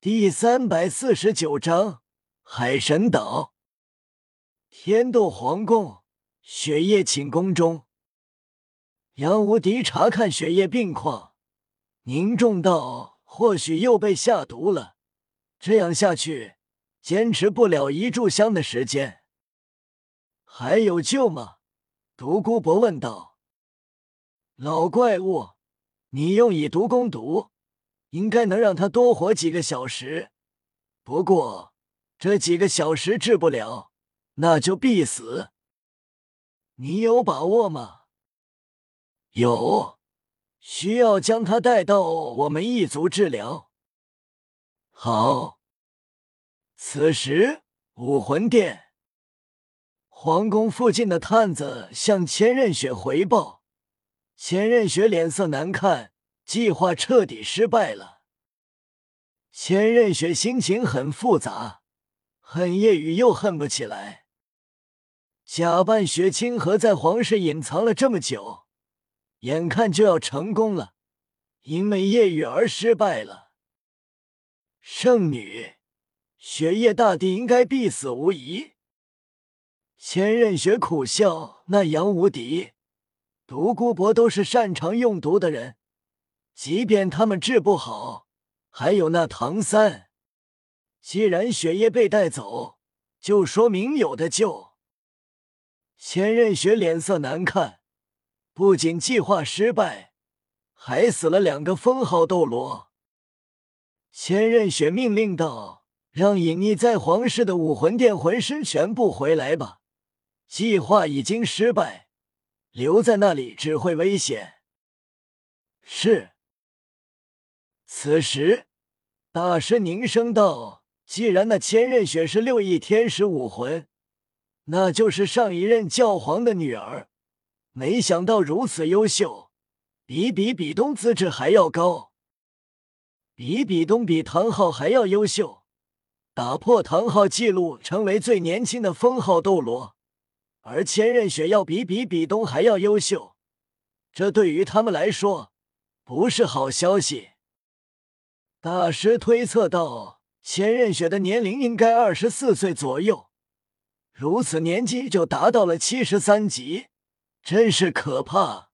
第三百四十九章海神岛。天斗皇宫，雪夜寝宫中，杨无敌查看雪夜病况，凝重道：“或许又被下毒了，这样下去，坚持不了一炷香的时间。还有救吗？”独孤博问道。“老怪物，你用以毒攻毒。”应该能让他多活几个小时，不过这几个小时治不了，那就必死。你有把握吗？有，需要将他带到我们一族治疗。好。此时，武魂殿皇宫附近的探子向千仞雪回报，千仞雪脸色难看。计划彻底失败了，千仞雪心情很复杂，恨夜雨又恨不起来。假扮雪清河在皇室隐藏了这么久，眼看就要成功了，因为夜雨而失败了。圣女，雪夜大帝应该必死无疑。千仞雪苦笑，那杨无敌、独孤博都是擅长用毒的人。即便他们治不好，还有那唐三。既然血液被带走，就说明有的救。千仞雪脸色难看，不仅计划失败，还死了两个封号斗罗。千仞雪命令道：“让隐匿在皇室的武魂殿魂师全部回来吧！计划已经失败，留在那里只会危险。”是。此时，大师凝声道：“既然那千仞雪是六翼天使武魂，那就是上一任教皇的女儿。没想到如此优秀，比比比东资质还要高，比比东比唐昊还要优秀，打破唐昊记录，成为最年轻的封号斗罗。而千仞雪要比比比东还要优秀，这对于他们来说不是好消息。”大师推测道：“千仞雪的年龄应该二十四岁左右，如此年纪就达到了七十三级，真是可怕。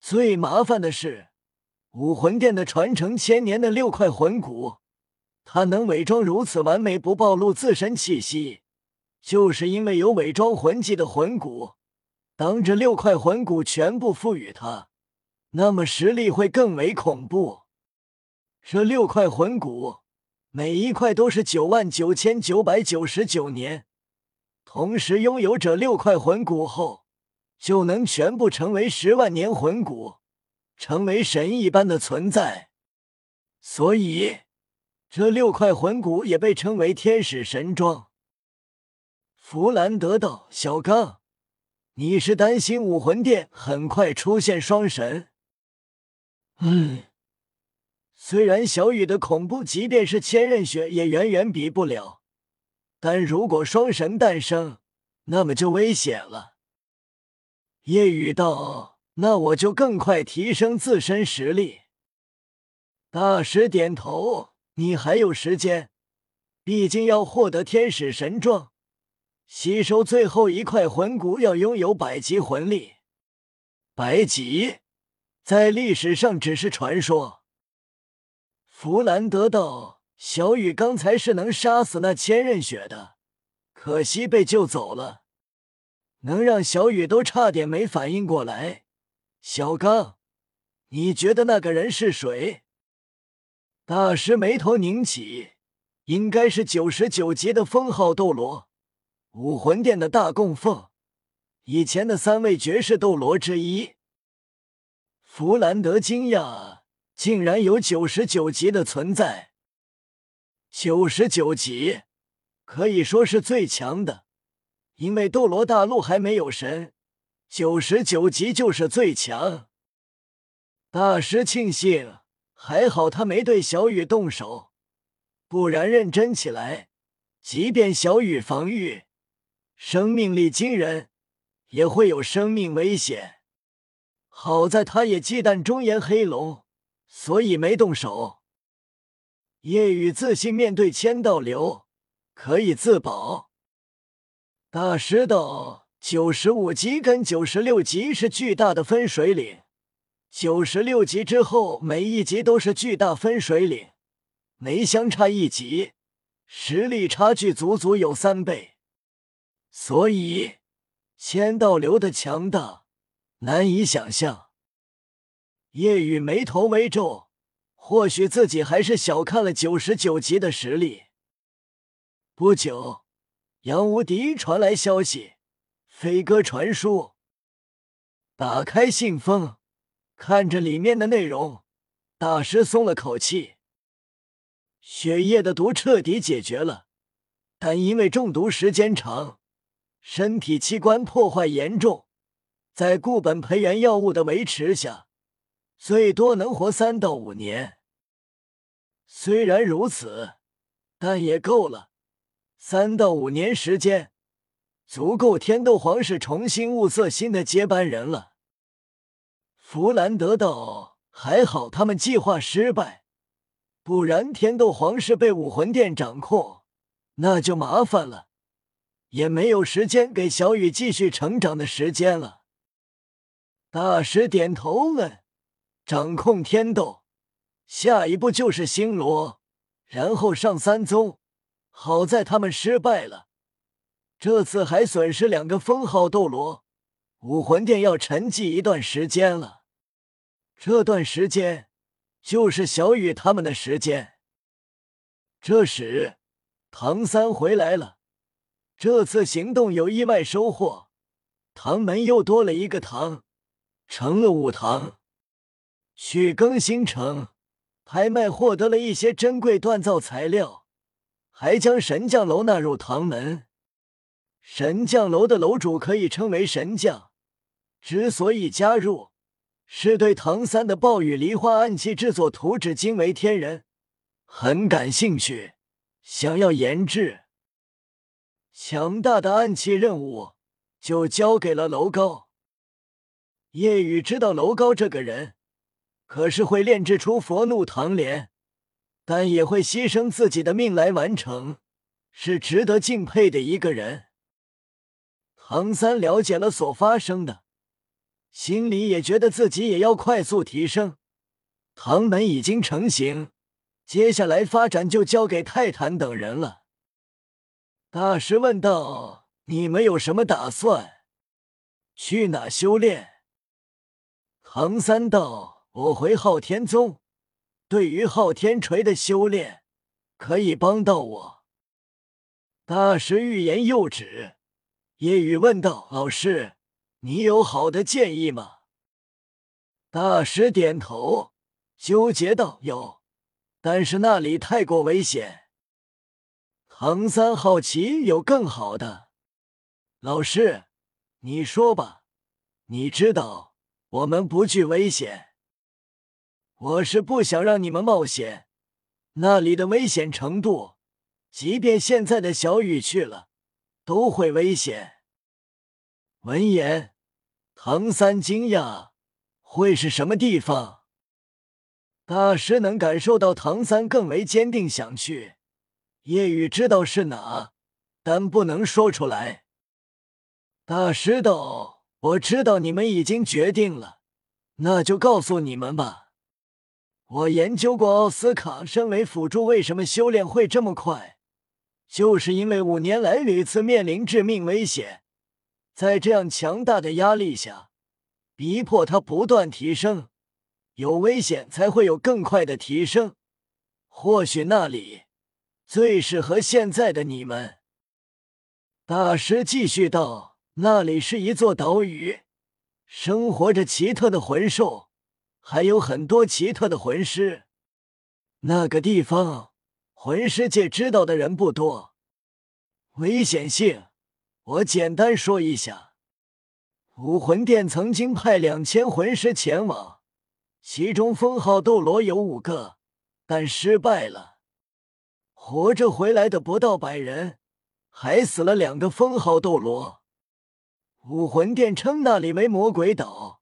最麻烦的是，武魂殿的传承千年的六块魂骨，他能伪装如此完美，不暴露自身气息，就是因为有伪装魂技的魂骨。当这六块魂骨全部赋予他，那么实力会更为恐怖。”这六块魂骨，每一块都是九万九千九百九十九年。同时，拥有者六块魂骨后，就能全部成为十万年魂骨，成为神一般的存在。所以，这六块魂骨也被称为天使神装。弗兰德道：“小刚，你是担心武魂殿很快出现双神？”嗯。虽然小雨的恐怖，即便是千仞雪也远远比不了，但如果双神诞生，那么就危险了。夜雨道：“那我就更快提升自身实力。”大师点头：“你还有时间，毕竟要获得天使神装，吸收最后一块魂骨要拥有百级魂力。百级，在历史上只是传说。”弗兰德道：“小雨刚才是能杀死那千仞雪的，可惜被救走了，能让小雨都差点没反应过来。小刚，你觉得那个人是谁？”大师眉头拧起，应该是九十九级的封号斗罗，武魂殿的大供奉，以前的三位绝世斗罗之一。弗兰德惊讶。竟然有九十九级的存在，九十九级可以说是最强的，因为斗罗大陆还没有神，九十九级就是最强。大师庆幸，还好他没对小雨动手，不然认真起来，即便小雨防御生命力惊人，也会有生命危险。好在他也忌惮中炎黑龙。所以没动手。夜雨自信面对千道流，可以自保。大师道：九十五级跟九十六级是巨大的分水岭，九十六级之后每一级都是巨大分水岭，每相差一级，实力差距足足有三倍。所以千道流的强大难以想象。夜雨眉头微皱。或许自己还是小看了九十九级的实力。不久，杨无敌传来消息，飞鸽传书。打开信封，看着里面的内容，大师松了口气。血液的毒彻底解决了，但因为中毒时间长，身体器官破坏严重，在固本培元药物的维持下，最多能活三到五年。虽然如此，但也够了。三到五年时间，足够天斗皇室重新物色新的接班人了。弗兰德道：“还好他们计划失败，不然天斗皇室被武魂殿掌控，那就麻烦了，也没有时间给小雨继续成长的时间了。”大师点头问：“掌控天斗？”下一步就是星罗，然后上三宗。好在他们失败了，这次还损失两个封号斗罗，武魂殿要沉寂一段时间了。这段时间就是小雨他们的时间。这时，唐三回来了。这次行动有意外收获，唐门又多了一个唐，成了五唐。去更新城。拍卖获得了一些珍贵锻造材料，还将神将楼纳入唐门。神将楼的楼主可以称为神将，之所以加入，是对唐三的暴雨梨花暗器制作图纸惊为天人，很感兴趣，想要研制。强大的暗器任务就交给了楼高。夜雨知道楼高这个人。可是会炼制出佛怒唐莲，但也会牺牲自己的命来完成，是值得敬佩的一个人。唐三了解了所发生的，心里也觉得自己也要快速提升。唐门已经成型，接下来发展就交给泰坦等人了。大师问道：“你们有什么打算？去哪修炼？”唐三道。我回昊天宗，对于昊天锤的修炼可以帮到我。大师欲言又止，夜雨问道：“老师，你有好的建议吗？”大师点头，纠结道：“有，但是那里太过危险。”唐三好奇：“有更好的？”老师，你说吧。你知道我们不惧危险。我是不想让你们冒险，那里的危险程度，即便现在的小雨去了，都会危险。闻言，唐三惊讶，会是什么地方？大师能感受到唐三更为坚定想去，夜雨知道是哪，但不能说出来。大师道：“我知道你们已经决定了，那就告诉你们吧。”我研究过奥斯卡身为辅助为什么修炼会这么快，就是因为五年来屡次面临致命危险，在这样强大的压力下，逼迫他不断提升，有危险才会有更快的提升。或许那里最适合现在的你们。大师继续道：“那里是一座岛屿，生活着奇特的魂兽。”还有很多奇特的魂师，那个地方魂师界知道的人不多。危险性，我简单说一下：武魂殿曾经派两千魂师前往，其中封号斗罗有五个，但失败了。活着回来的不到百人，还死了两个封号斗罗。武魂殿称那里为魔鬼岛。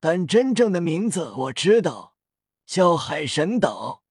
但真正的名字我知道，叫海神岛。